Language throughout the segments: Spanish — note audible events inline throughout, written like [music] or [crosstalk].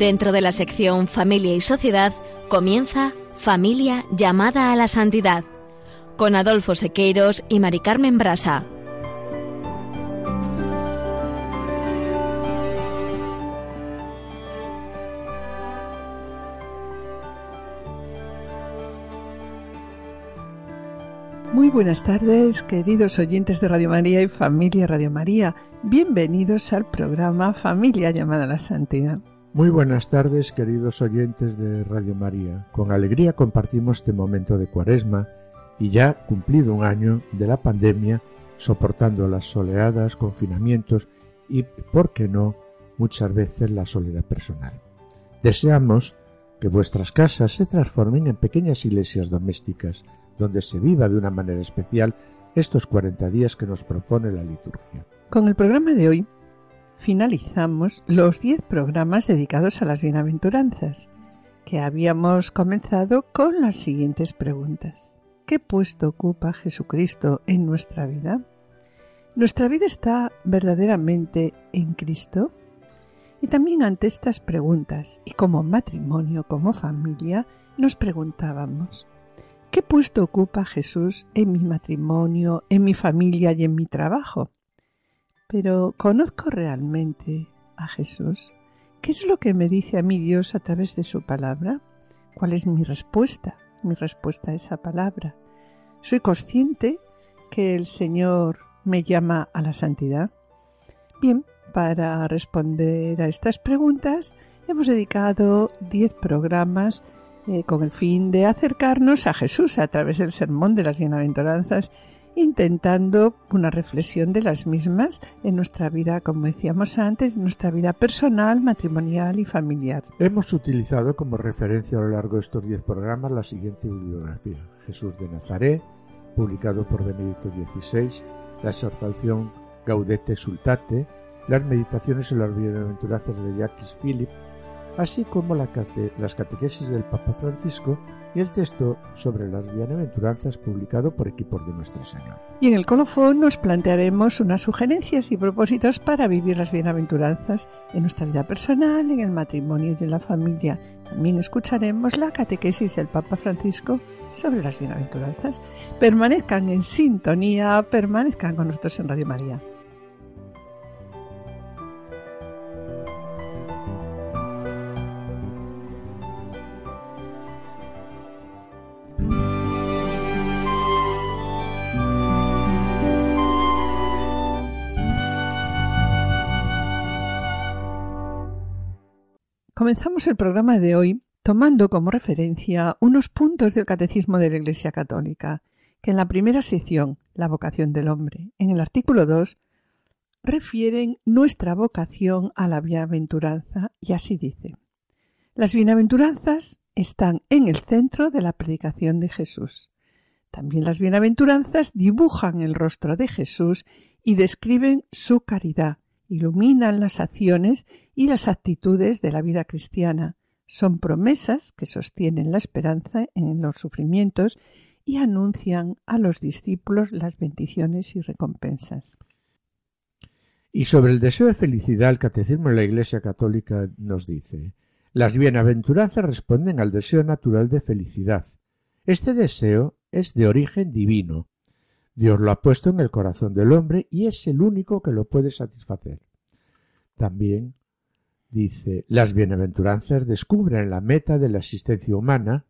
Dentro de la sección Familia y Sociedad comienza Familia llamada a la santidad con Adolfo Sequeiros y Mari Carmen Brasa. Muy buenas tardes, queridos oyentes de Radio María y familia Radio María. Bienvenidos al programa Familia llamada a la Santidad. Muy buenas tardes, queridos oyentes de Radio María. Con alegría compartimos este momento de cuaresma y ya cumplido un año de la pandemia, soportando las soleadas, confinamientos y, por qué no, muchas veces la soledad personal. Deseamos que vuestras casas se transformen en pequeñas iglesias domésticas donde se viva de una manera especial estos 40 días que nos propone la liturgia. Con el programa de hoy finalizamos los 10 programas dedicados a las bienaventuranzas, que habíamos comenzado con las siguientes preguntas. ¿Qué puesto ocupa Jesucristo en nuestra vida? ¿Nuestra vida está verdaderamente en Cristo? Y también ante estas preguntas, y como matrimonio, como familia, nos preguntábamos, ¿Qué puesto ocupa Jesús en mi matrimonio, en mi familia y en mi trabajo? Pero ¿conozco realmente a Jesús? ¿Qué es lo que me dice a mí Dios a través de su palabra? ¿Cuál es mi respuesta? Mi respuesta a esa palabra. ¿Soy consciente que el Señor me llama a la santidad? Bien, para responder a estas preguntas hemos dedicado diez programas eh, con el fin de acercarnos a Jesús a través del sermón de las bienaventuranzas, intentando una reflexión de las mismas en nuestra vida, como decíamos antes, en nuestra vida personal, matrimonial y familiar. Hemos utilizado como referencia a lo largo de estos diez programas la siguiente bibliografía. Jesús de Nazaret, publicado por Benedicto XVI, la exhortación Gaudete Sultate, las meditaciones en las bienaventuranzas de Jacques Philippe, así como las catequesis del Papa Francisco y el texto sobre las bienaventuranzas publicado por equipos de Nuestra Señora. Y en el colofón nos plantearemos unas sugerencias y propósitos para vivir las bienaventuranzas en nuestra vida personal, en el matrimonio y en la familia. También escucharemos la catequesis del Papa Francisco sobre las bienaventuranzas. Permanezcan en sintonía, permanezcan con nosotros en Radio María. Comenzamos el programa de hoy tomando como referencia unos puntos del Catecismo de la Iglesia Católica, que en la primera sección, la vocación del hombre, en el artículo 2, refieren nuestra vocación a la bienaventuranza y así dice. Las bienaventuranzas están en el centro de la predicación de Jesús. También las bienaventuranzas dibujan el rostro de Jesús y describen su caridad, iluminan las acciones y las actitudes de la vida cristiana. Son promesas que sostienen la esperanza en los sufrimientos y anuncian a los discípulos las bendiciones y recompensas. Y sobre el deseo de felicidad, el Catecismo de la Iglesia Católica nos dice Las bienaventuranzas responden al deseo natural de felicidad. Este deseo es de origen divino, Dios lo ha puesto en el corazón del hombre y es el único que lo puede satisfacer. También dice, las bienaventuranzas descubren la meta de la existencia humana,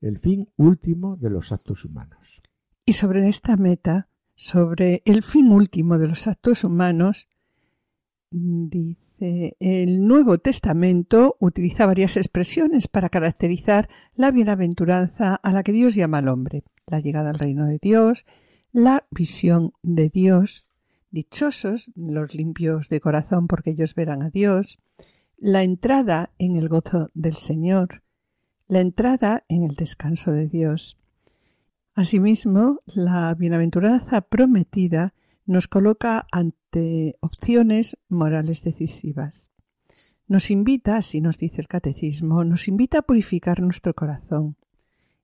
el fin último de los actos humanos. Y sobre esta meta, sobre el fin último de los actos humanos, dice, el Nuevo Testamento utiliza varias expresiones para caracterizar la bienaventuranza a la que Dios llama al hombre, la llegada al reino de Dios, la visión de Dios, dichosos los limpios de corazón porque ellos verán a Dios, la entrada en el gozo del Señor, la entrada en el descanso de Dios. Asimismo, la bienaventuranza prometida nos coloca ante opciones morales decisivas. Nos invita, así nos dice el catecismo, nos invita a purificar nuestro corazón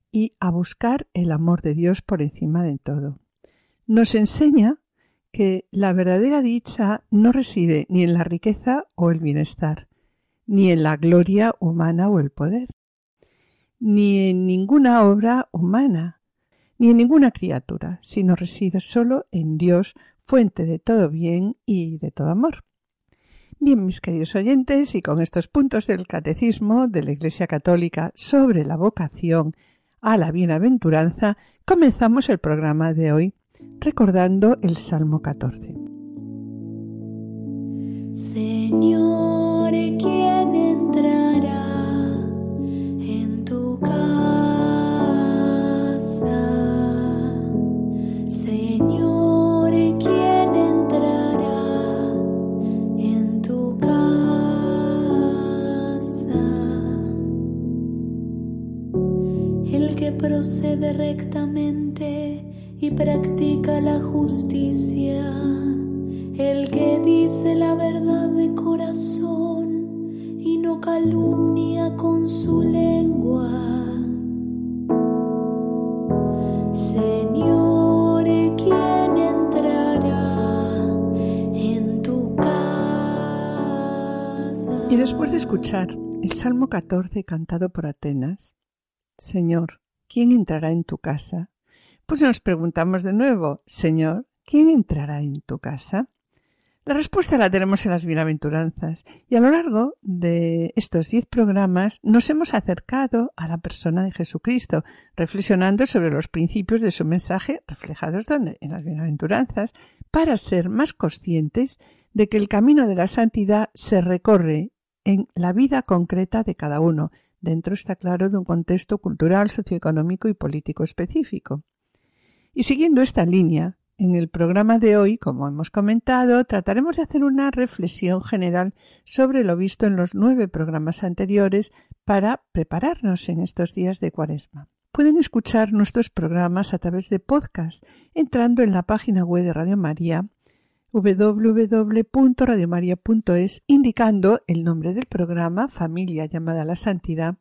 y a buscar el amor de Dios por encima de todo nos enseña que la verdadera dicha no reside ni en la riqueza o el bienestar, ni en la gloria humana o el poder, ni en ninguna obra humana, ni en ninguna criatura, sino reside solo en Dios, fuente de todo bien y de todo amor. Bien, mis queridos oyentes, y con estos puntos del Catecismo de la Iglesia Católica sobre la vocación a la bienaventuranza, comenzamos el programa de hoy recordando el Salmo 14. Señor, ¿quién entrará en tu casa? Señor, ¿quién entrará en tu casa? El que procede rectamente y practica la justicia el que dice la verdad de corazón y no calumnia con su lengua. Señor, ¿quién entrará en tu casa? Y después de escuchar el Salmo 14 cantado por Atenas, Señor, ¿quién entrará en tu casa? Pues nos preguntamos de nuevo, Señor, ¿quién entrará en tu casa? La respuesta la tenemos en las bienaventuranzas y a lo largo de estos diez programas nos hemos acercado a la persona de Jesucristo, reflexionando sobre los principios de su mensaje reflejados donde en las bienaventuranzas, para ser más conscientes de que el camino de la santidad se recorre en la vida concreta de cada uno, dentro está claro de un contexto cultural, socioeconómico y político específico. Y siguiendo esta línea, en el programa de hoy, como hemos comentado, trataremos de hacer una reflexión general sobre lo visto en los nueve programas anteriores para prepararnos en estos días de Cuaresma. Pueden escuchar nuestros programas a través de podcast entrando en la página web de Radio María www.radiomaria.es indicando el nombre del programa Familia llamada a la Santidad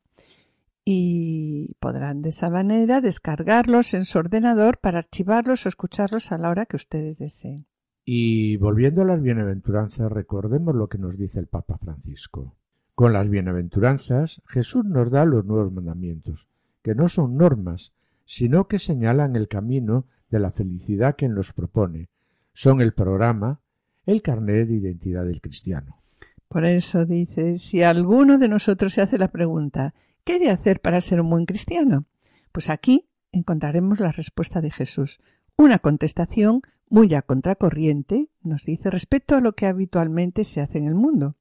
y podrán de esa manera descargarlos en su ordenador para archivarlos o escucharlos a la hora que ustedes deseen. Y volviendo a las bienaventuranzas, recordemos lo que nos dice el Papa Francisco. Con las bienaventuranzas, Jesús nos da los nuevos mandamientos, que no son normas, sino que señalan el camino de la felicidad que nos propone. Son el programa, el carnet de identidad del cristiano. Por eso dice, si alguno de nosotros se hace la pregunta, ¿Qué de hacer para ser un buen cristiano? Pues aquí encontraremos la respuesta de Jesús. Una contestación muy a contracorriente, nos dice, respecto a lo que habitualmente se hace en el mundo.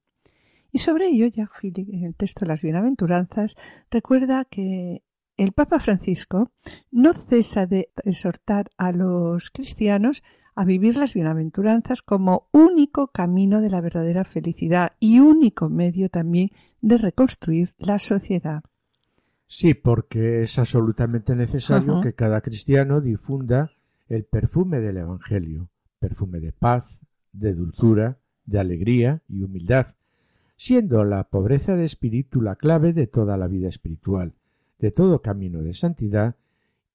Y sobre ello, ya en el texto de las bienaventuranzas, recuerda que el Papa Francisco no cesa de exhortar a los cristianos a vivir las bienaventuranzas como único camino de la verdadera felicidad y único medio también de reconstruir la sociedad. Sí, porque es absolutamente necesario que cada cristiano difunda el perfume del Evangelio, perfume de paz, de dulzura, de alegría y humildad, siendo la pobreza de espíritu la clave de toda la vida espiritual, de todo camino de santidad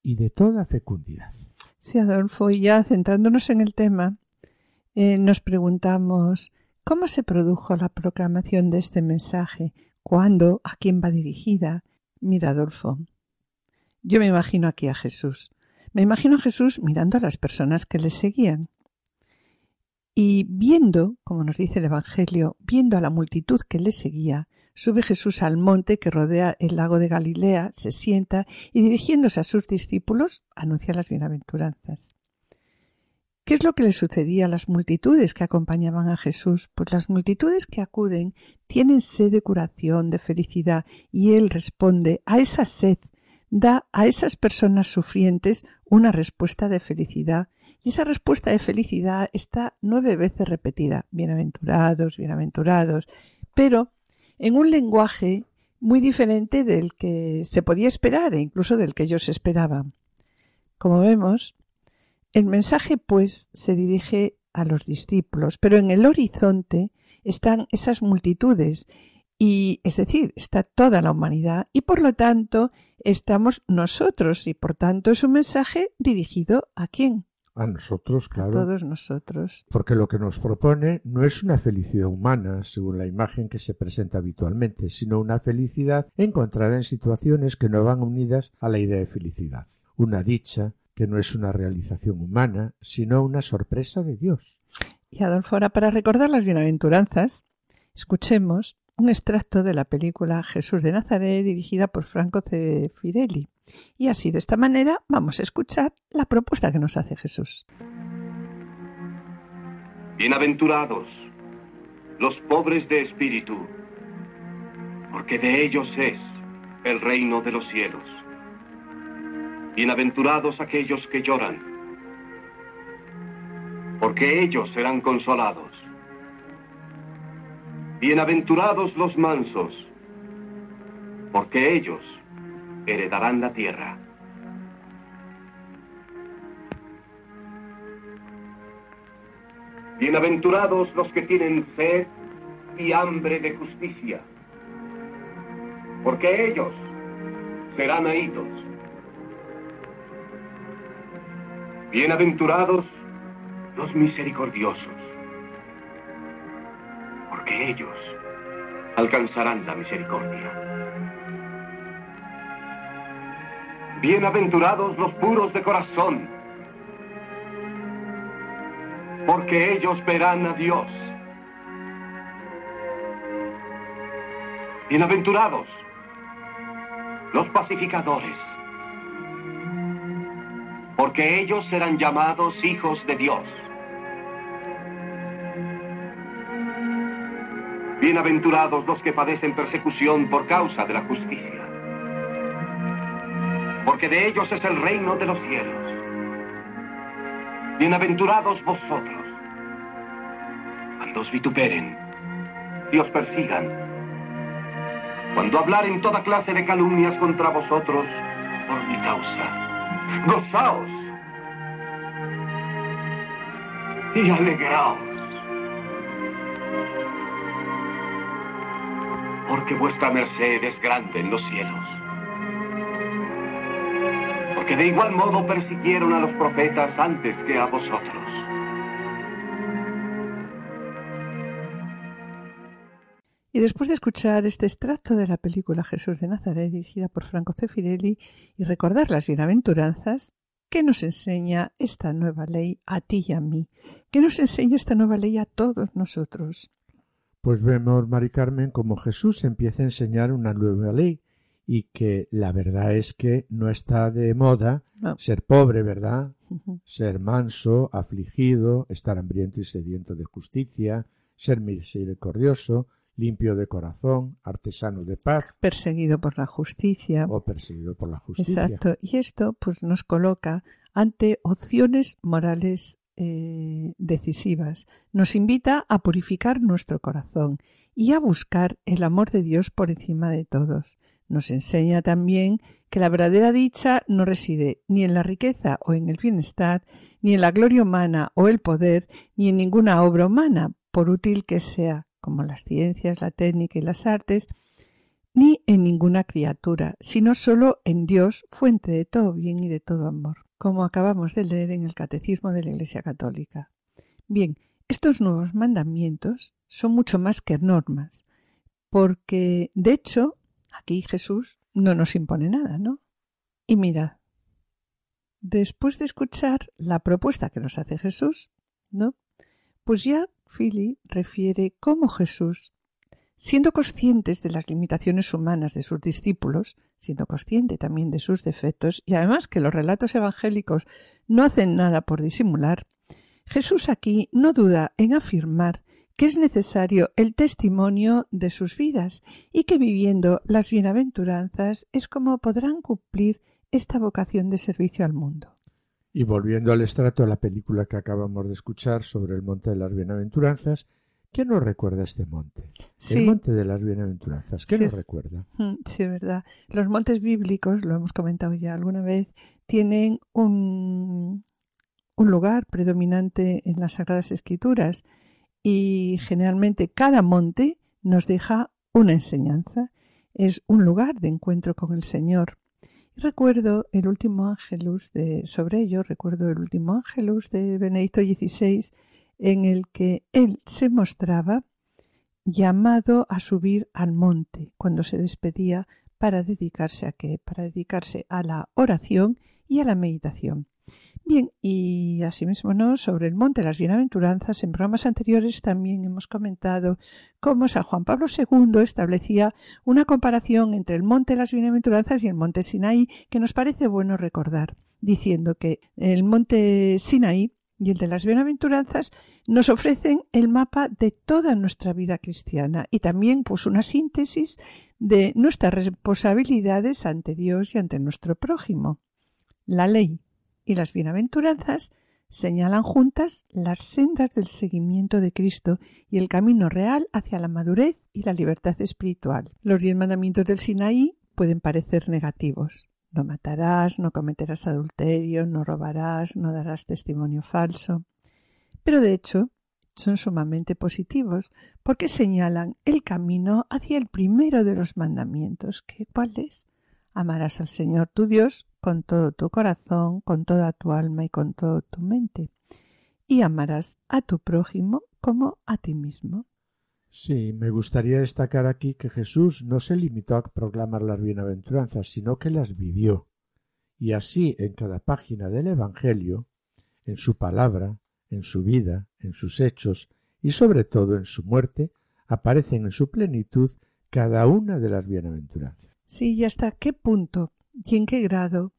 y de toda fecundidad. Sí, Adolfo, y ya centrándonos en el tema, eh, nos preguntamos ¿cómo se produjo la proclamación de este mensaje? ¿Cuándo? ¿A quién va dirigida? Mira, Adolfo, yo me imagino aquí a Jesús. Me imagino a Jesús mirando a las personas que le seguían. Y viendo, como nos dice el Evangelio, viendo a la multitud que le seguía, sube Jesús al monte que rodea el lago de Galilea, se sienta y dirigiéndose a sus discípulos anuncia las bienaventuranzas. ¿Qué es lo que le sucedía a las multitudes que acompañaban a Jesús? Pues las multitudes que acuden tienen sed de curación, de felicidad, y Él responde a esa sed, da a esas personas sufrientes una respuesta de felicidad, y esa respuesta de felicidad está nueve veces repetida, bienaventurados, bienaventurados, pero en un lenguaje muy diferente del que se podía esperar e incluso del que ellos esperaban. Como vemos, el mensaje, pues, se dirige a los discípulos, pero en el horizonte están esas multitudes y es decir, está toda la humanidad y por lo tanto estamos nosotros y por tanto es un mensaje dirigido a quién? A nosotros, a claro. todos nosotros. Porque lo que nos propone no es una felicidad humana, según la imagen que se presenta habitualmente, sino una felicidad encontrada en situaciones que no van unidas a la idea de felicidad. Una dicha que no es una realización humana, sino una sorpresa de Dios. Y Adolfo, ahora para recordar las bienaventuranzas, escuchemos un extracto de la película Jesús de Nazaret dirigida por Franco Cefirelli. Y así, de esta manera, vamos a escuchar la propuesta que nos hace Jesús. Bienaventurados los pobres de espíritu, porque de ellos es el reino de los cielos. Bienaventurados aquellos que lloran, porque ellos serán consolados. Bienaventurados los mansos, porque ellos heredarán la tierra. Bienaventurados los que tienen sed y hambre de justicia, porque ellos serán oídos. Bienaventurados los misericordiosos, porque ellos alcanzarán la misericordia. Bienaventurados los puros de corazón, porque ellos verán a Dios. Bienaventurados los pacificadores, porque ellos serán llamados hijos de Dios. Bienaventurados los que padecen persecución por causa de la justicia, porque de ellos es el reino de los cielos. Bienaventurados vosotros, cuando os vituperen y os persigan, cuando hablaren toda clase de calumnias contra vosotros por mi causa. Gozaos y alegraos, porque vuestra merced es grande en los cielos. Porque de igual modo persiguieron a los profetas antes que a vosotros. Y después de escuchar este extracto de la película Jesús de Nazaret, dirigida por Franco Cefirelli, y recordar las bienaventuranzas, ¿qué nos enseña esta nueva ley a ti y a mí? ¿Qué nos enseña esta nueva ley a todos nosotros? Pues vemos, Mari Carmen, como Jesús empieza a enseñar una nueva ley y que la verdad es que no está de moda No. ser pobre, ¿verdad? Ser manso, afligido, estar hambriento y sediento de justicia, ser misericordioso, limpio de corazón, artesano de paz Perseguido por la justicia. o perseguido por la justicia. Exacto. Y esto pues nos coloca ante opciones morales eh, decisivas. Nos invita a purificar nuestro corazón y a buscar el amor de Dios por encima de todos. Nos enseña también que la verdadera dicha no reside ni en la riqueza o en el bienestar, ni en la gloria humana o el poder, ni en ninguna obra humana, por útil que sea, como las ciencias, la técnica y las artes, ni en ninguna criatura, sino solo en Dios, fuente de todo bien y de todo amor, como acabamos de leer en el Catecismo de la Iglesia Católica. Bien, estos nuevos mandamientos son mucho más que normas, porque, de hecho, aquí Jesús no nos impone nada, ¿no? Y mirad, después de escuchar la propuesta que nos hace Jesús, ¿no? Pues ya Philly refiere cómo Jesús siendo conscientes de las limitaciones humanas de sus discípulos, siendo consciente también de sus defectos, y además que los relatos evangélicos no hacen nada por disimular, Jesús aquí no duda en afirmar que es necesario el testimonio de sus vidas y que viviendo las bienaventuranzas es como podrán cumplir esta vocación de servicio al mundo. Y volviendo al estrato de la película que acabamos de escuchar sobre el monte de las bienaventuranzas, ¿qué nos recuerda este monte? Sí. El monte de las bienaventuranzas, ¿qué Sí, nos recuerda? Mm, Sí, es verdad. Los montes bíblicos, lo hemos comentado ya alguna vez, tienen un, un lugar predominante en las Sagradas Escrituras y generalmente cada monte nos deja una enseñanza. Es un lugar de encuentro con el Señor. Recuerdo el último ángelus de, sobre ello, recuerdo el último ángelus de Benedicto XVI, en el que él se mostraba llamado a subir al monte cuando se despedía para dedicarse a qué? Para dedicarse a la oración y a la meditación. Bien, y asimismo, ¿no? Sobre el monte de las bienaventuranzas, en programas anteriores también hemos comentado cómo San Juan Pablo II establecía una comparación entre el monte de las bienaventuranzas y el monte Sinaí que nos parece bueno recordar, diciendo que el monte Sinaí y el de las bienaventuranzas nos ofrecen el mapa de toda nuestra vida cristiana y también pues una síntesis de nuestras responsabilidades ante Dios y ante nuestro prójimo. La ley y las bienaventuranzas señalan juntas las sendas del seguimiento de Cristo y el camino real hacia la madurez y la libertad espiritual. Los diez mandamientos del Sinaí pueden parecer negativos. No matarás, no cometerás adulterio, no robarás, no darás testimonio falso. Pero de hecho son sumamente positivos porque señalan el camino hacia el primero de los mandamientos, que ¿cuál es? Amarás al Señor tu Dios con todo tu corazón, con toda tu alma y con toda tu mente. Y amarás a tu prójimo como a ti mismo. Sí, me gustaría destacar aquí que Jesús no se limitó a proclamar las bienaventuranzas, sino que las vivió. Y así en cada página del Evangelio, en su palabra, en su vida, en sus hechos y sobre todo en su muerte, aparecen en su plenitud cada una de las bienaventuranzas. Sí, y hasta qué punto y en qué grado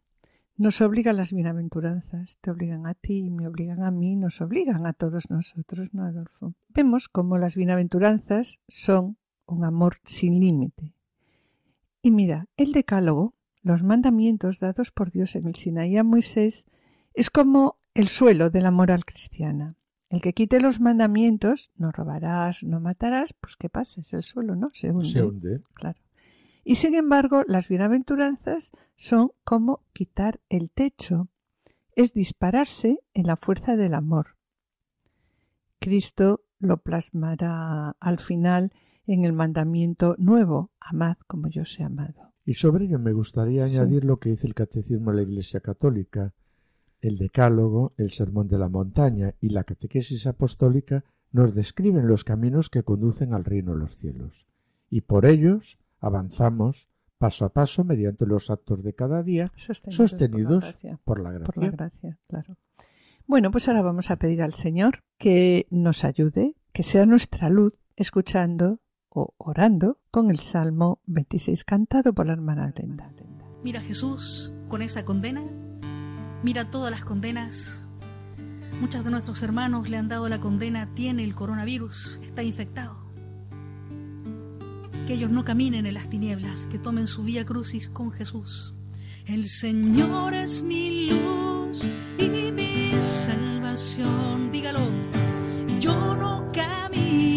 nos obligan las bienaventuranzas, te obligan a ti, me obligan a mí, nos obligan a todos nosotros, ¿no, Adolfo? Vemos cómo las bienaventuranzas son un amor sin límite. Y mira, el decálogo, los mandamientos dados por Dios en el Sinaí a Moisés, es como el suelo de la moral cristiana. El que quite los mandamientos, no robarás, no matarás, pues ¿qué pasa? Es el suelo, ¿no? Se hunde. Se hunde. Claro. Y sin embargo, las bienaventuranzas son como quitar el techo, es dispararse en la fuerza del amor. Cristo lo plasmará al final en el mandamiento nuevo, amad como yo sé amado. Y sobre ello me gustaría Sí. añadir lo que dice el Catecismo de la Iglesia Católica. El Decálogo, el Sermón de la Montaña y la Catequesis Apostólica nos describen los caminos que conducen al reino de los cielos. Y por ellos avanzamos paso a paso mediante los actos de cada día, Sostenidos, sostenidos por la gracia. por la gracia. Por la gracia, claro. Bueno, pues ahora vamos a pedir al Señor que nos ayude, que sea nuestra luz, escuchando o orando con el Salmo 26 cantado por la hermana Glenda. Mira Jesús con esa condena. Mira todas las condenas. Muchos de nuestros hermanos le han dado la condena, tiene el coronavirus, está infectado. Que ellos no caminen en las tinieblas, que tomen su vía crucis con Jesús. El Señor es mi luz y mi salvación. Dígalo. Yo no camino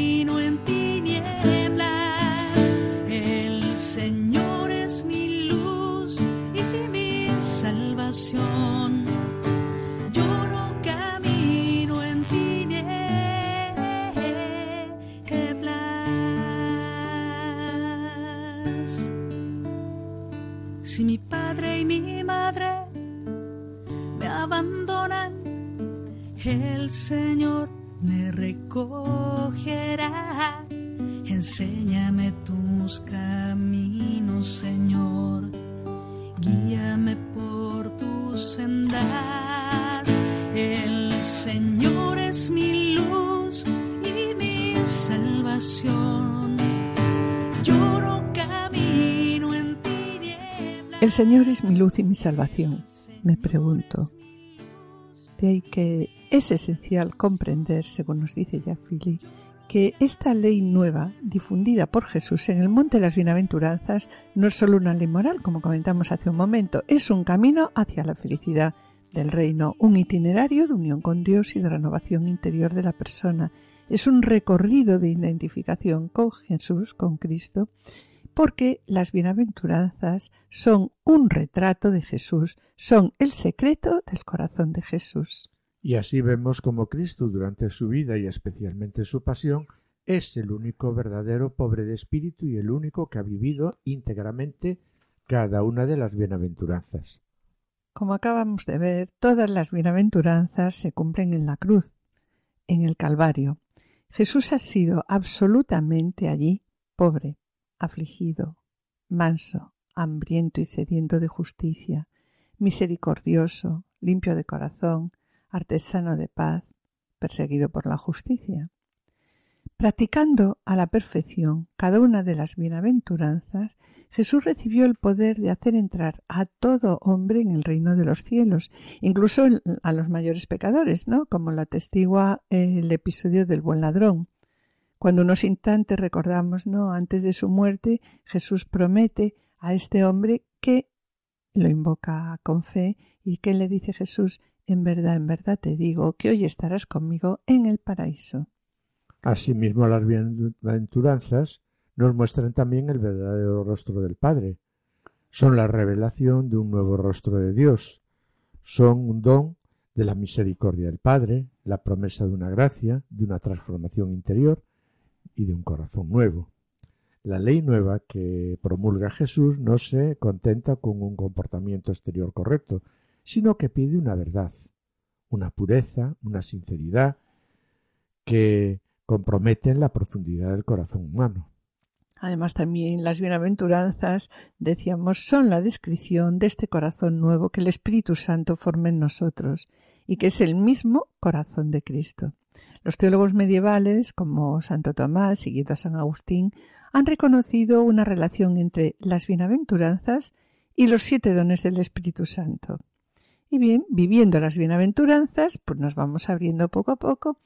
Señor es mi luz y mi salvación, me pregunto. De ahí que es esencial comprender, según nos dice Jafili, que esta ley nueva, difundida por Jesús en el Monte de las Bienaventuranzas, no es solo una ley moral, como comentamos hace un momento, es un camino hacia la felicidad del reino, un itinerario de unión con Dios y de renovación interior de la persona. Es un recorrido de identificación con Jesús, con Cristo, porque las bienaventuranzas son un retrato de Jesús, son el secreto del corazón de Jesús. Y así vemos como Cristo durante su vida y especialmente su pasión es el único verdadero pobre de espíritu y el único que ha vivido íntegramente cada una de las bienaventuranzas. Como acabamos de ver, todas las bienaventuranzas se cumplen en la cruz, en el Calvario. Jesús ha sido absolutamente allí, pobre, afligido, manso, hambriento y sediento de justicia, misericordioso, limpio de corazón, artesano de paz, perseguido por la justicia. Practicando a la perfección cada una de las bienaventuranzas, Jesús recibió el poder de hacer entrar a todo hombre en el reino de los cielos, incluso a los mayores pecadores, ¿no? Como lo atestigua el episodio del buen ladrón. Cuando unos instantes recordamos, ¿no? Antes de su muerte, Jesús promete a este hombre que lo invoca con fe y que le dice Jesús, en verdad, en verdad te digo que hoy estarás conmigo en el paraíso. Asimismo, las bienaventuranzas nos muestran también el verdadero rostro del Padre. Son la revelación de un nuevo rostro de Dios. Son un don de la misericordia del Padre, la promesa de una gracia, de una transformación interior y de un corazón nuevo. La ley nueva que promulga Jesús no se contenta con un comportamiento exterior correcto, sino que pide una verdad, una pureza, una sinceridad que comprometen la profundidad del corazón humano. Además, también las bienaventuranzas, decíamos, son la descripción de este corazón nuevo que el Espíritu Santo forma en nosotros y que es el mismo corazón de Cristo. Los teólogos medievales, como Santo Tomás, y a San Agustín, han reconocido una relación entre las bienaventuranzas y los siete dones del Espíritu Santo. Y bien, viviendo las bienaventuranzas, pues nos vamos abriendo poco a poco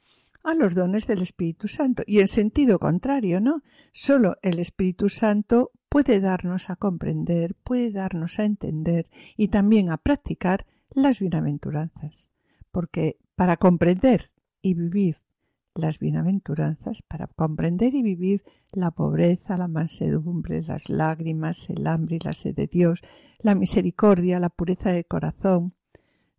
a los dones del Espíritu Santo. Y en sentido contrario, ¿no? Solo el Espíritu Santo puede darnos a comprender, puede darnos a entender y también a practicar las bienaventuranzas. Porque para comprender y vivir las bienaventuranzas, para comprender y vivir la pobreza, la mansedumbre, las lágrimas, el hambre y la sed de Dios, la misericordia, la pureza de corazón,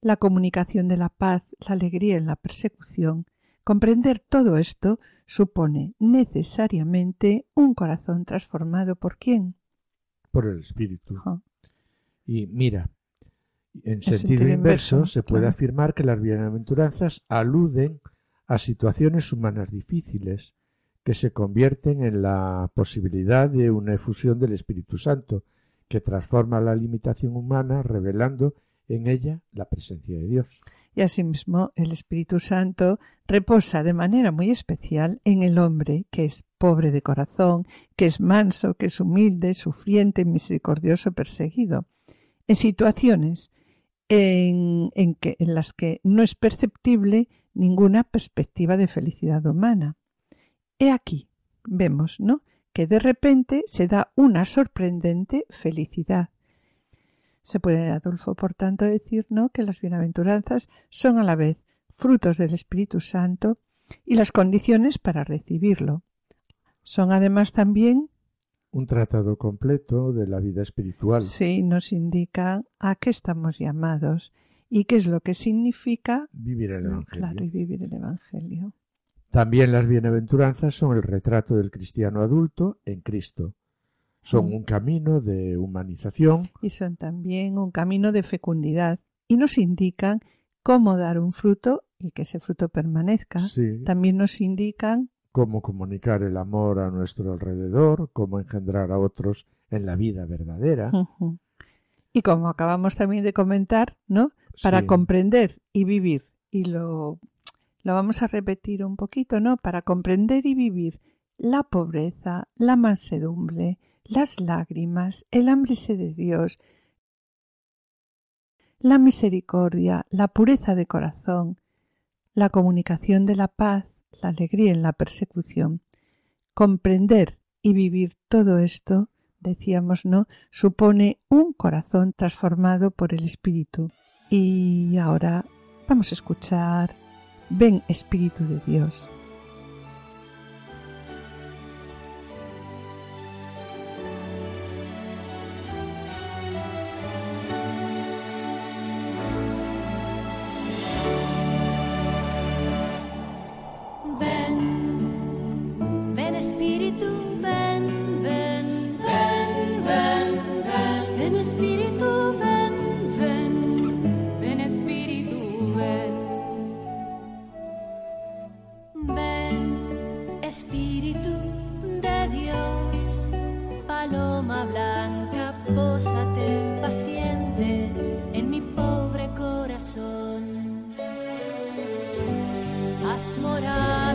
la comunicación de la paz, la alegría en la persecución, Comprender todo esto supone necesariamente un corazón transformado por quién? Por el Espíritu. Y mira, en sentido, inverso, se puede afirmar que las bienaventuranzas aluden a situaciones humanas difíciles que se convierten en la posibilidad de una efusión del Espíritu Santo que transforma la limitación humana revelando en ella la presencia de Dios y asimismo el Espíritu Santo reposa de manera muy especial en el hombre que es pobre de corazón, que es manso, que es humilde, sufriente, misericordioso, perseguido. En situaciones en, que, en las que no es perceptible ninguna perspectiva de felicidad humana. He aquí, vemos, ¿no? que de repente se da una sorprendente felicidad se puede, Adolfo, por tanto, decir ¿no? que las bienaventuranzas son a la vez frutos del Espíritu Santo y las condiciones para recibirlo. Son además también un tratado completo de la vida espiritual. Sí, nos indica a qué estamos llamados y qué es lo que significa vivir el Evangelio. Claro, y vivir el Evangelio. También las bienaventuranzas son el retrato del cristiano adulto en Cristo son un camino de humanización. Y son también un camino de fecundidad. Y nos indican cómo dar un fruto y que ese fruto permanezca. También nos indican cómo comunicar el amor a nuestro alrededor, cómo engendrar a otros en la vida verdadera. Y como acabamos también de comentar, ¿no? Para comprender y vivir, y lo, lo vamos a repetir un poquito, ¿no? Para comprender y vivir la pobreza, la mansedumbre, las lágrimas, el hambre de Dios, la misericordia, la pureza de corazón, la comunicación de la paz, la alegría en la persecución. Comprender y vivir todo esto, decíamos, ¿no? supone un corazón transformado por el Espíritu. Y ahora vamos a escuchar Ven Espíritu de Dios. adiós. Paloma blanca, pósate paciente en mi pobre corazón. Haz morar.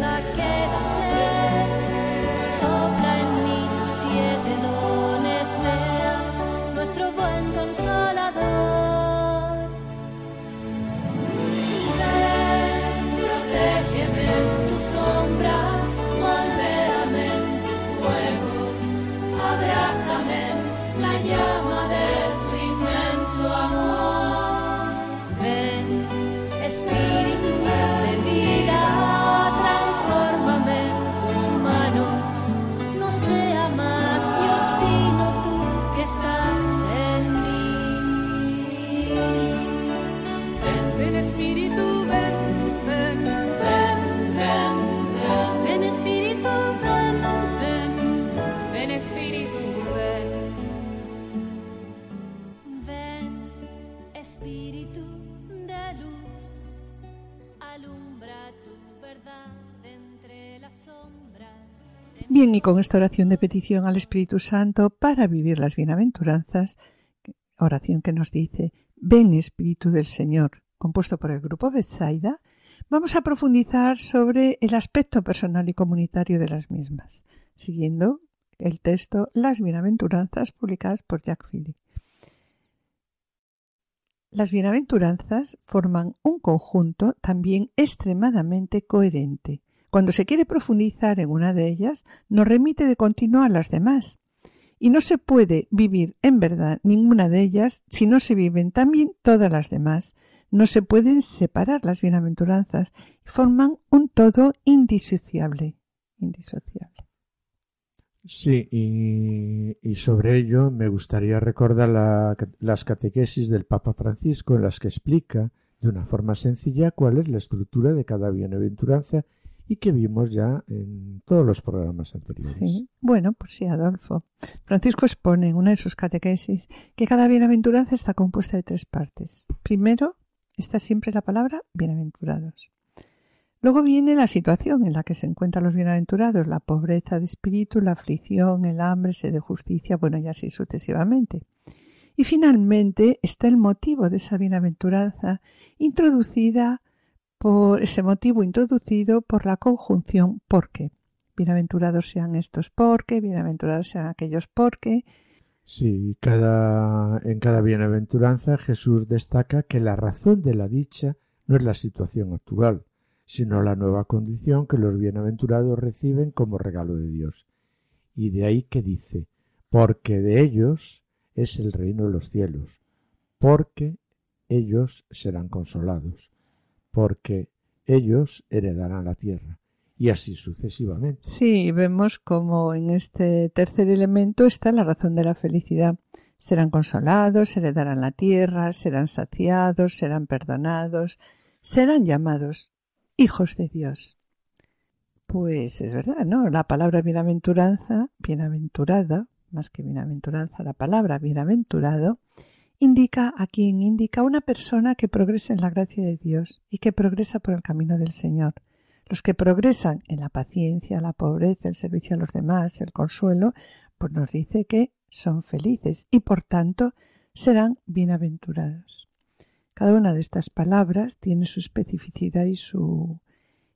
Y con esta oración de petición al Espíritu Santo para vivir las bienaventuranzas, oración que nos dice, ven Espíritu del Señor, compuesto por el grupo Bethsaida, vamos a profundizar sobre el aspecto personal y comunitario de las mismas, siguiendo el texto Las bienaventuranzas publicadas por Jack Philip. Las bienaventuranzas forman un conjunto también extremadamente coherente. Cuando se quiere profundizar en una de ellas, nos remite de continuo a las demás. Y no se puede vivir en verdad ninguna de ellas si no se viven también todas las demás. No se pueden separar las bienaventuranzas y forman un todo indisociable. Indisociable. Sí, y, sobre ello me gustaría recordar la- las catequesis del Papa Francisco en las que explica de una forma sencilla cuál es la estructura de cada bienaventuranza y que vimos ya en todos los programas anteriores. Sí, bueno, pues sí, Adolfo. Francisco expone en una de sus catequesis que cada bienaventuranza está compuesta de tres partes. Primero está siempre la palabra bienaventurados. Luego viene la situación en la que se encuentran los bienaventurados, la pobreza de espíritu, la aflicción, el hambre, sed de justicia, bueno, y así sucesivamente. Y finalmente está el motivo de esa bienaventuranza introducida por ese motivo introducido por la conjunción porque. Bienaventurados sean estos porque, bienaventurados sean aquellos porque. Sí, cada, en cada bienaventuranza Jesús destaca que la razón de la dicha no es la situación actual, sino la nueva condición que los bienaventurados reciben como regalo de Dios. Y de ahí que dice, porque de ellos es el reino de los cielos, porque ellos serán consolados, porque ellos heredarán la tierra, y así sucesivamente. Sí, vemos como en este tercer elemento está la razón de la felicidad. Serán consolados, heredarán la tierra, serán saciados, serán perdonados, serán llamados hijos de Dios. Pues es verdad, ¿no? La palabra bienaventuranza, bienaventurada, más que bienaventuranza, la palabra bienaventurado, indica a quien indica una persona que progresa en la gracia de Dios y que progresa por el camino del Señor. Los que progresan en la paciencia, la pobreza, el servicio a los demás, el consuelo, pues nos dice que son felices y por tanto serán bienaventurados. Cada una de estas palabras tiene su especificidad y su,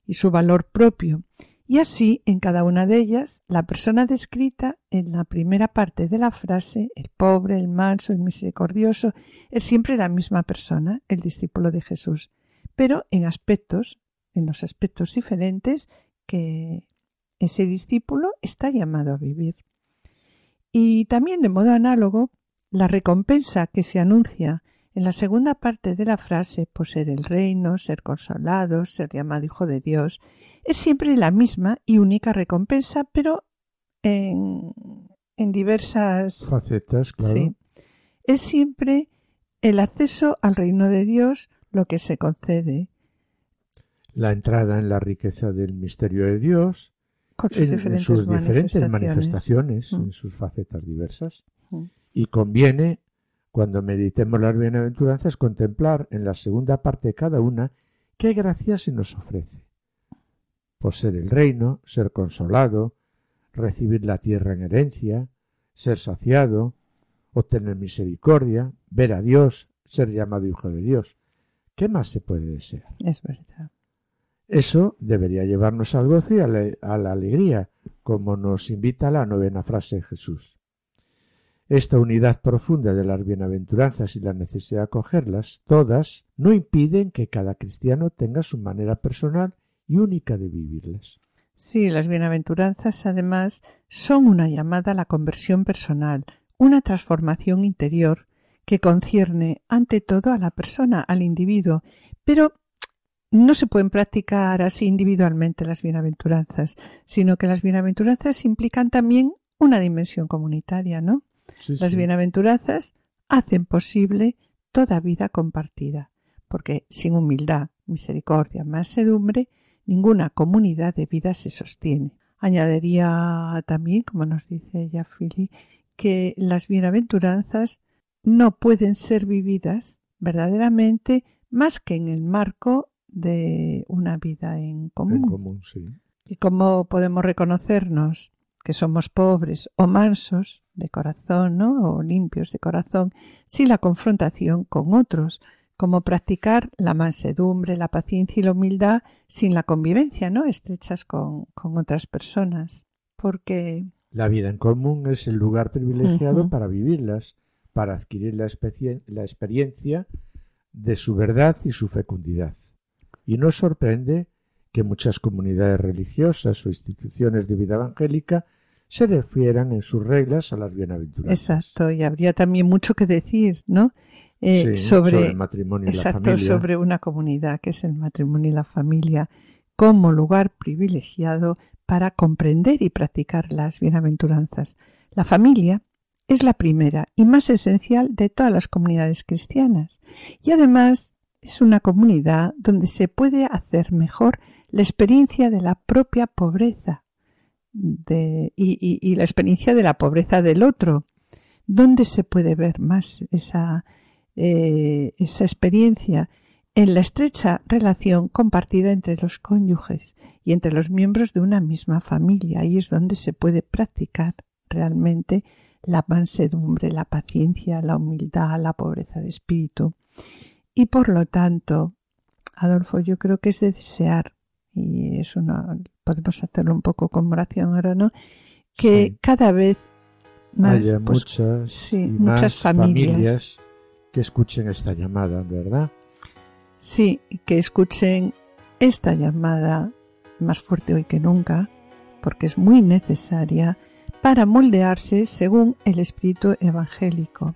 y su valor propio. Y así, en cada una de ellas, la persona descrita en la primera parte de la frase, el pobre, el manso, el misericordioso, es siempre la misma persona, el discípulo de Jesús, pero en aspectos, en los aspectos diferentes que ese discípulo está llamado a vivir. Y también de modo análogo, la recompensa que se anuncia en la segunda parte de la frase, por ser el reino, ser consolado, ser llamado hijo de Dios, es siempre la misma y única recompensa, pero en, en diversas Facetas, claro. Sí. Es siempre el acceso al reino de Dios lo que se concede La entrada en la riqueza del misterio de Dios, con sus en, en sus diferentes manifestaciones. manifestaciones, Mm. en sus facetas diversas. Mm. Y conviene, cuando meditemos las bienaventuranzas, contemplar en la segunda parte de cada una qué gracia se nos ofrece. Por ser el reino, ser consolado, recibir la tierra en herencia, ser saciado, obtener misericordia, ver a Dios, ser llamado hijo de Dios. ¿Qué más se puede desear? Es verdad. Eso debería llevarnos al gozo y a la, a la alegría, como nos invita la novena frase de Jesús. Esta unidad profunda de las bienaventuranzas y la necesidad de acogerlas, todas, no impiden que cada cristiano tenga su manera personal y única de vivirlas. Sí, las bienaventuranzas además son una llamada a la conversión personal, una transformación interior que concierne ante todo a la persona, al individuo, pero no se pueden practicar así individualmente las bienaventuranzas, sino que las bienaventuranzas implican también una dimensión comunitaria, ¿no? Sí, Las sí. bienaventuranzas hacen posible toda vida compartida, porque sin humildad, misericordia, mansedumbre, ninguna comunidad de vida se sostiene. Añadiría también, como nos dice ya Fili, que las bienaventuranzas no pueden ser vividas verdaderamente más que en el marco de una vida en común. En común, sí. ¿Y cómo podemos reconocernos que somos pobres o mansos de corazón, ¿no? O limpios de corazón, sin la confrontación con otros, como practicar la mansedumbre, la paciencia y la humildad sin la convivencia, ¿no? Estrechas con, con otras personas. Porque La vida en común es el lugar privilegiado para vivirlas, para adquirir la, especie- la experiencia de su verdad y su fecundidad. Y nos sorprende que muchas comunidades religiosas o instituciones de vida evangélica se refieran en sus reglas a las bienaventuranzas. Exacto, y habría también mucho que decir, ¿no? Eh, Sí, sobre, el matrimonio y exacto, la familia. sobre una comunidad que es el matrimonio y la familia como lugar privilegiado para comprender y practicar las bienaventuranzas. La familia es la primera y más esencial de todas las comunidades cristianas y además es una comunidad donde se puede hacer mejor la experiencia de la propia pobreza y la experiencia de la pobreza del otro. ¿Dónde se puede ver más esa, eh, esa experiencia? En la estrecha relación compartida entre los cónyuges y entre los miembros de una misma familia. Ahí es donde se puede practicar realmente la mansedumbre, la paciencia, la humildad, la pobreza de espíritu. Y por lo tanto, Adolfo, yo creo que es de desear, y es una, podemos hacerlo un poco con oración ahora, ¿no? Que Sí. cada vez más Haya pues, muchas, sí, muchas más familias. familias que escuchen esta llamada, ¿verdad? Sí, que escuchen esta llamada más fuerte hoy que nunca, porque es muy necesaria para moldearse según el espíritu evangélico.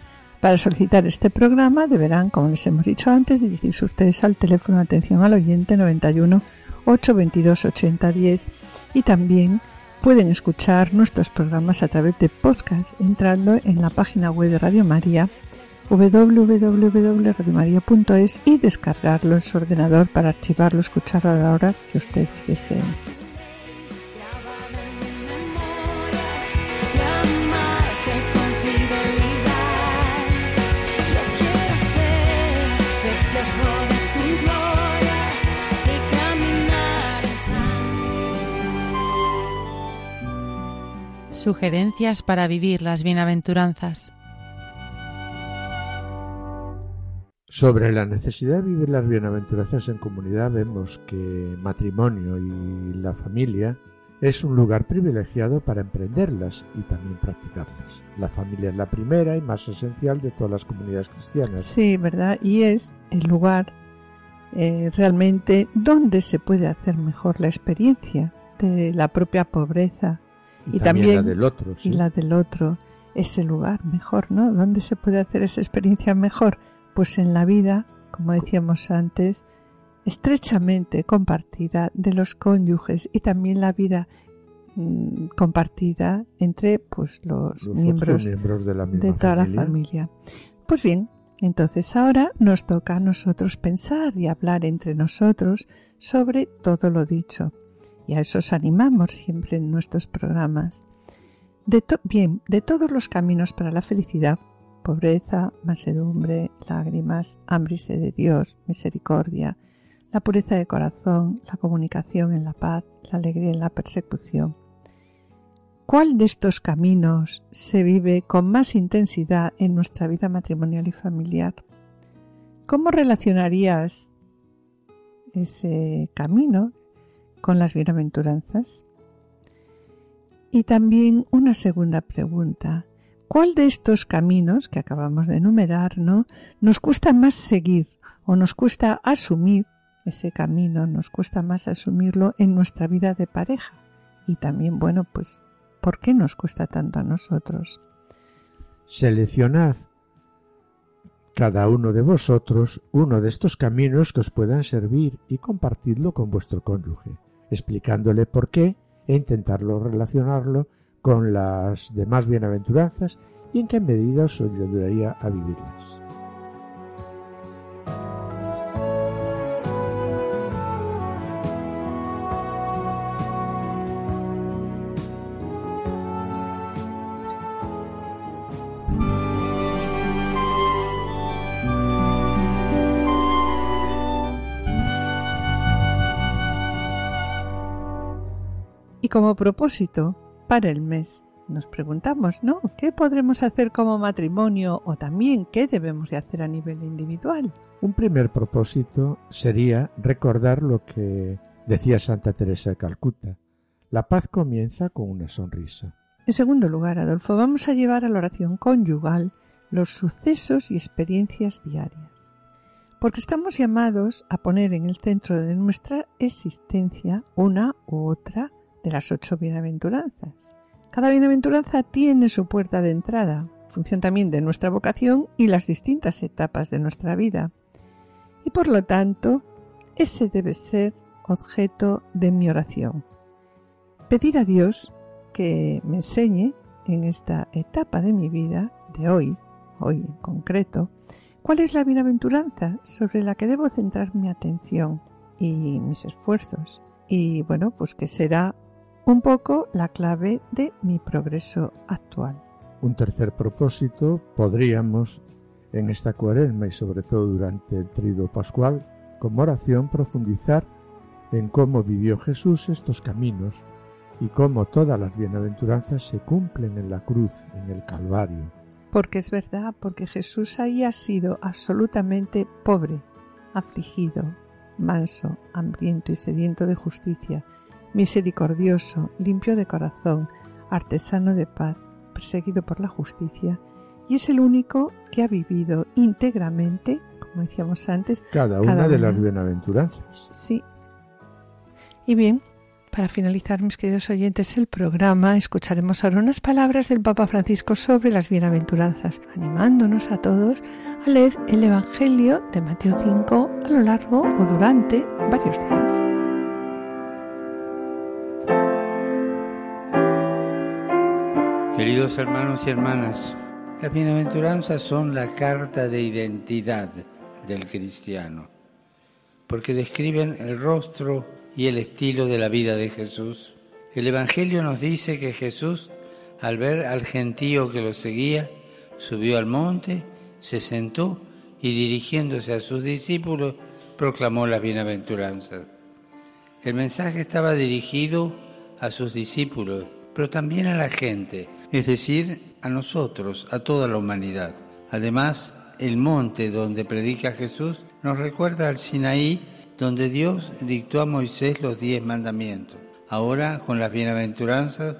Para solicitar este programa deberán, como les hemos dicho antes, dirigirse ustedes al teléfono de atención al oyente 91 822 8010 y también pueden escuchar nuestros programas a través de podcast entrando en la página web de Radio María www.radiomaria.es y descargarlo en su ordenador para archivarlo, escucharlo a la hora que ustedes deseen. Sugerencias para vivir las bienaventuranzas. Sobre la necesidad de vivir las bienaventuranzas en comunidad vemos que matrimonio y la familia es un lugar privilegiado para emprenderlas y también practicarlas. La familia es la primera y más esencial de todas las comunidades cristianas. Sí, ¿verdad? Y es el lugar eh, realmente donde se puede hacer mejor la experiencia de la propia pobreza Y, y también, también- la del otro. sí. y la del otro. ese lugar mejor, ¿no? ¿Dónde se puede hacer esa experiencia mejor? Pues en la vida, como decíamos antes, estrechamente compartida de los cónyuges y también la vida mm, compartida entre pues los, Los miembros de la misma de toda familia. la familia. Pues bien, entonces ahora nos toca a nosotros pensar y hablar entre nosotros sobre todo lo dicho. Y a eso os animamos siempre en nuestros programas. De bien, de todos los caminos para la felicidad, pobreza, mansedumbre, lágrimas, hambre y sed de Dios, misericordia, la pureza de corazón, la comunicación en la paz, la alegría en la persecución. ¿Cuál de estos caminos se vive con más intensidad en nuestra vida matrimonial y familiar? ¿Cómo relacionarías ese camino con las bienaventuranzas? Y también una segunda pregunta. ¿Cuál de estos caminos que acabamos de enumerar ¿no? nos cuesta más seguir o nos cuesta asumir ese camino, nos cuesta más asumirlo en nuestra vida de pareja? Y también, bueno, pues, ¿por qué nos cuesta tanto a nosotros? Seleccionad cada uno de vosotros uno de estos caminos que os puedan servir y compartidlo con vuestro cónyuge, explicándole por qué e intentarlo relacionarlo con las demás bienaventuranzas y en qué medida os ayudaría a vivirlas. Y como propósito para el mes, nos preguntamos, ¿no? ¿Qué podremos hacer como matrimonio o también qué debemos de hacer a nivel individual? Un primer propósito sería recordar lo que decía Santa Teresa de Calcuta. La paz comienza con una sonrisa. En segundo lugar, Adolfo, vamos a llevar a la oración conyugal los sucesos y experiencias diarias, porque estamos llamados a poner en el centro de nuestra existencia una u otra de las ocho bienaventuranzas. Cada bienaventuranza tiene su puerta de entrada, función también de nuestra vocación y las distintas etapas de nuestra vida. Y por lo tanto, ese debe ser objeto de mi oración. Pedir a Dios que me enseñe en esta etapa de mi vida, de hoy, hoy en concreto, cuál es la bienaventuranza sobre la que debo centrar mi atención y mis esfuerzos. Y bueno, pues que será un poco la clave de mi progreso actual. Un tercer propósito podríamos, en esta cuaresma y sobre todo durante el trido pascual, como oración profundizar en cómo vivió Jesús estos caminos y cómo todas las bienaventuranzas se cumplen en la cruz, en el Calvario. Porque es verdad, porque Jesús ahí ha sido absolutamente pobre, afligido, manso, hambriento y sediento de justicia, misericordioso, limpio de corazón, artesano de paz, perseguido por la justicia, y es el único que ha vivido íntegramente, como decíamos antes, Cada una de una. las bienaventuranzas. Sí. Y bien, para finalizar, mis queridos oyentes, el programa, escucharemos ahora unas palabras del Papa Francisco sobre las bienaventuranzas, animándonos a todos a leer el Evangelio de Mateo 5 a lo largo o durante varios días. Queridos hermanos y hermanas, las bienaventuranzas son la carta de identidad del cristiano, porque describen el rostro y el estilo de la vida de Jesús. El Evangelio nos dice que Jesús, al ver al gentío que lo seguía, subió al monte, se sentó y dirigiéndose a sus discípulos, proclamó las bienaventuranzas. El mensaje estaba dirigido a sus discípulos, pero también a la gente, es decir, a nosotros, a toda la humanidad. Además, el monte donde predica Jesús nos recuerda al Sinaí, donde Dios dictó a Moisés los diez mandamientos. Ahora, con las bienaventuranzas,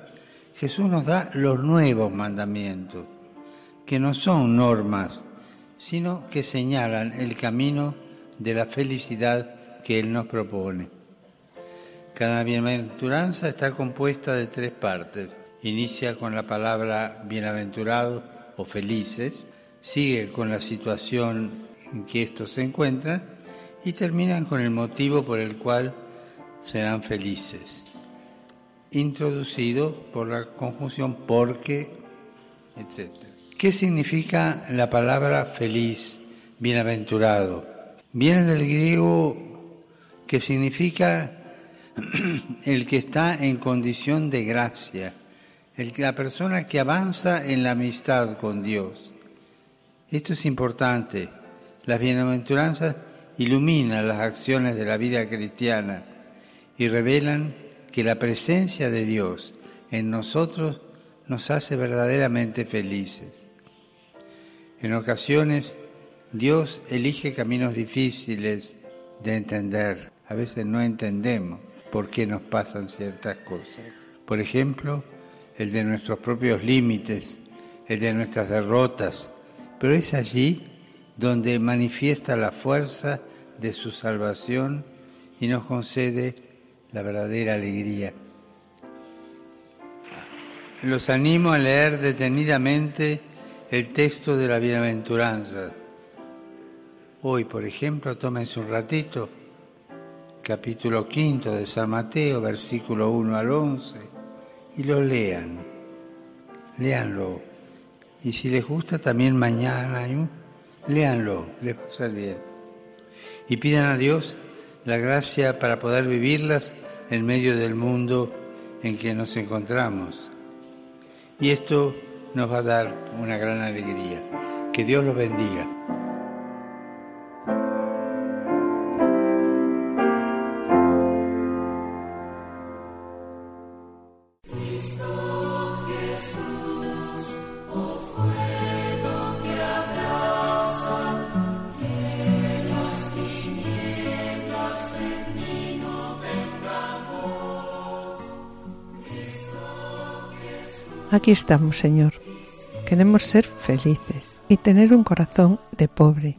Jesús nos da los nuevos mandamientos, que no son normas, sino que señalan el camino de la felicidad que Él nos propone. Cada bienaventuranza está compuesta de tres partes inicia con la palabra bienaventurado o felices, sigue con la situación en que estos se encuentran y terminan con el motivo por el cual serán felices, introducido por la conjunción porque, etc. ¿Qué significa la palabra feliz, bienaventurado? Viene del griego que significa [clears throat] el que está en condición de gracia, la persona que avanza en la amistad con Dios. Esto es importante. Las bienaventuranzas iluminan las acciones de la vida cristiana y revelan que la presencia de Dios en nosotros nos hace verdaderamente felices. En ocasiones, Dios elige caminos difíciles de entender. A veces no entendemos por qué nos pasan ciertas cosas. Por ejemplo, el de nuestros propios límites, el de nuestras derrotas, pero es allí donde manifiesta la fuerza de su salvación y nos concede la verdadera alegría. Los animo a leer detenidamente el texto de la bienaventuranza. Hoy, por ejemplo, tómense un ratito, capítulo quinto de San Mateo, versículo 1 al 11, y lo lean. Léanlo. Y si les gusta también mañana, léanlo, les va a. Y pidan a Dios la gracia para poder vivirlas en medio del mundo en que nos encontramos. Y esto nos va a dar una gran alegría. Que Dios los bendiga. Aquí estamos, Señor. Queremos ser felices y tener un corazón de pobre.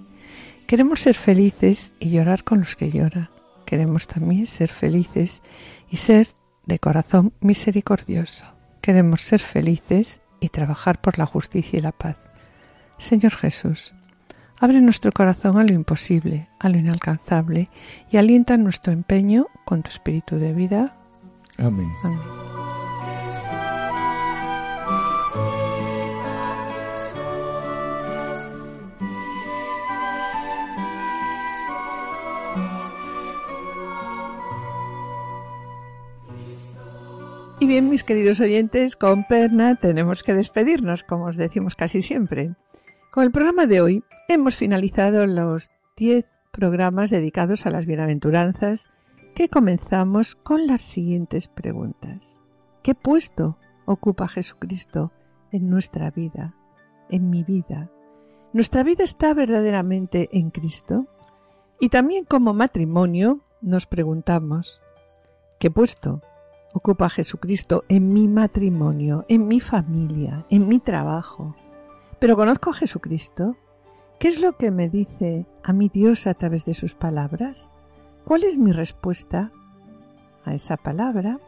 Queremos ser felices y llorar con los que lloran. Queremos también ser felices y ser de corazón misericordioso. Queremos ser felices y trabajar por la justicia y la paz. Señor Jesús, abre nuestro corazón a lo imposible, a lo inalcanzable y alienta nuestro empeño con tu espíritu de vida. Amén. Amén. Y bien, mis queridos oyentes, con Perna tenemos que despedirnos, como os decimos casi siempre. Con el programa de hoy hemos finalizado los 10 programas dedicados a las bienaventuranzas que comenzamos con las siguientes preguntas. ¿Qué puesto ocupa Jesucristo en nuestra vida, en mi vida? ¿Nuestra vida está verdaderamente en Cristo? Y también como matrimonio nos preguntamos, ¿qué puesto ocupa Jesucristo en mi matrimonio, en mi familia, en mi trabajo? Pero conozco a Jesucristo. ¿Qué es lo que me dice a mi Dios a través de sus palabras? ¿Cuál es mi respuesta a esa palabra?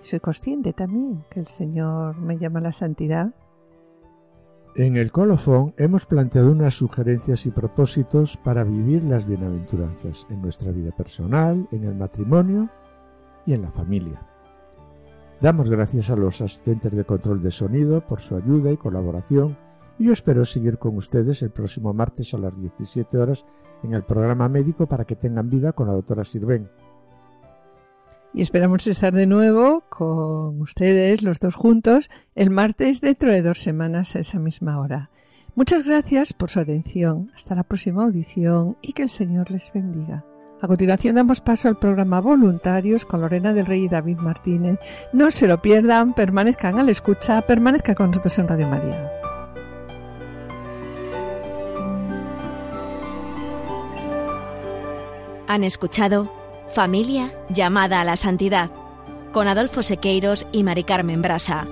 Soy consciente también que el Señor me llama a la santidad. En el colofón hemos planteado unas sugerencias y propósitos para vivir las bienaventuranzas en nuestra vida personal, en el matrimonio y en la familia. Damos gracias a los asistentes de control de sonido por su ayuda y colaboración y yo espero seguir con ustedes el próximo martes a las 17 horas en el programa médico para que tengan vida con la doctora Sirven. Y esperamos estar de nuevo con ustedes, los dos juntos, el martes dentro de dos semanas a esa misma hora. Muchas gracias por su atención. Hasta la próxima audición y que el Señor les bendiga. A continuación damos paso al programa Voluntarios con Lorena del Rey y David Martínez. No se lo pierdan, permanezcan a la escucha, permanezcan con nosotros en Radio María. Han escuchado Familia llamada a la santidad con Adolfo Sequeiros y Mari Carmen Brasa.